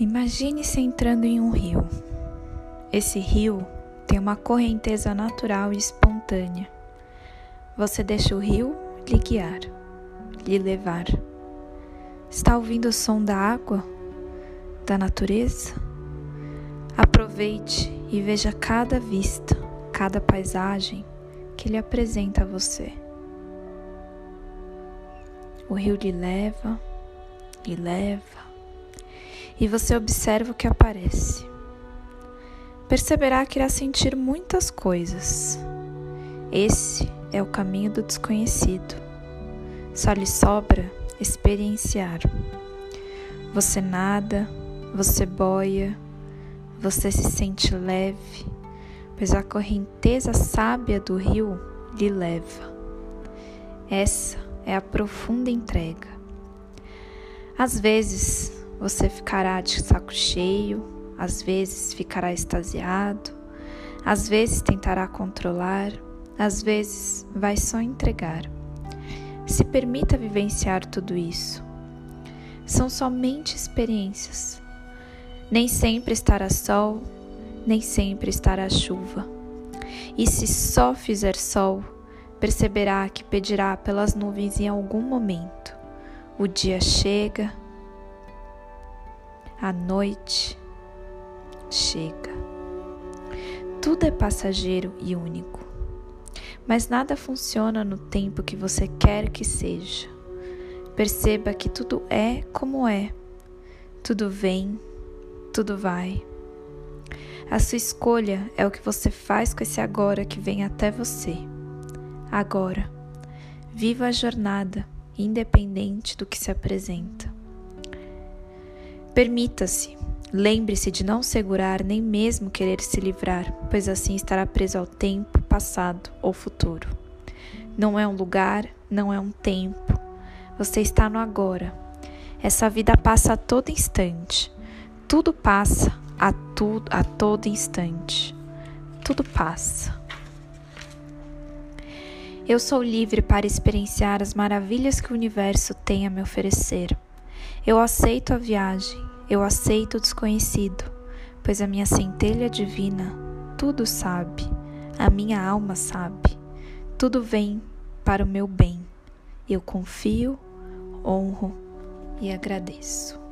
Imagine-se entrando em um rio. Esse rio tem uma correnteza natural e espontânea. Você deixa o rio lhe guiar, lhe levar. Está ouvindo o som da água, da natureza? Aproveite e veja cada vista, cada paisagem que lhe apresenta a você. O rio lhe leva, lhe leva, e você observa o que aparece. Perceberá que irá sentir muitas coisas. Esse é o caminho do desconhecido. Só lhe sobra experienciar. Você nada, você boia, você se sente leve, pois a correnteza sábia do rio lhe leva. Essa é a profunda entrega. Às vezes você ficará de saco cheio, às vezes ficará extasiado, às vezes tentará controlar, às vezes vai só entregar. Se permita vivenciar tudo isso. São somente experiências. Nem sempre estará sol, nem sempre estará chuva. E se só fizer sol, perceberá que pedirá pelas nuvens em algum momento. O dia chega, a noite chega. Tudo é passageiro e único, mas nada funciona no tempo que você quer que seja. Perceba que tudo é como é, tudo vem, tudo vai. A sua escolha é o que você faz com esse agora que vem até você. Agora, viva a jornada, independente do que se apresenta. Permita-se, lembre-se de não segurar nem mesmo querer se livrar, pois assim estará preso ao tempo, passado ou futuro. Não é um lugar, não é um tempo. Você está no agora. Essa vida passa a todo instante. Tudo passa a tudo a todo instante. Tudo passa. Eu sou livre para experienciar as maravilhas que o universo tem a me oferecer. Eu aceito a viagem, eu aceito o desconhecido, pois a minha centelha divina tudo sabe, a minha alma sabe, tudo vem para o meu bem. Eu confio, honro e agradeço.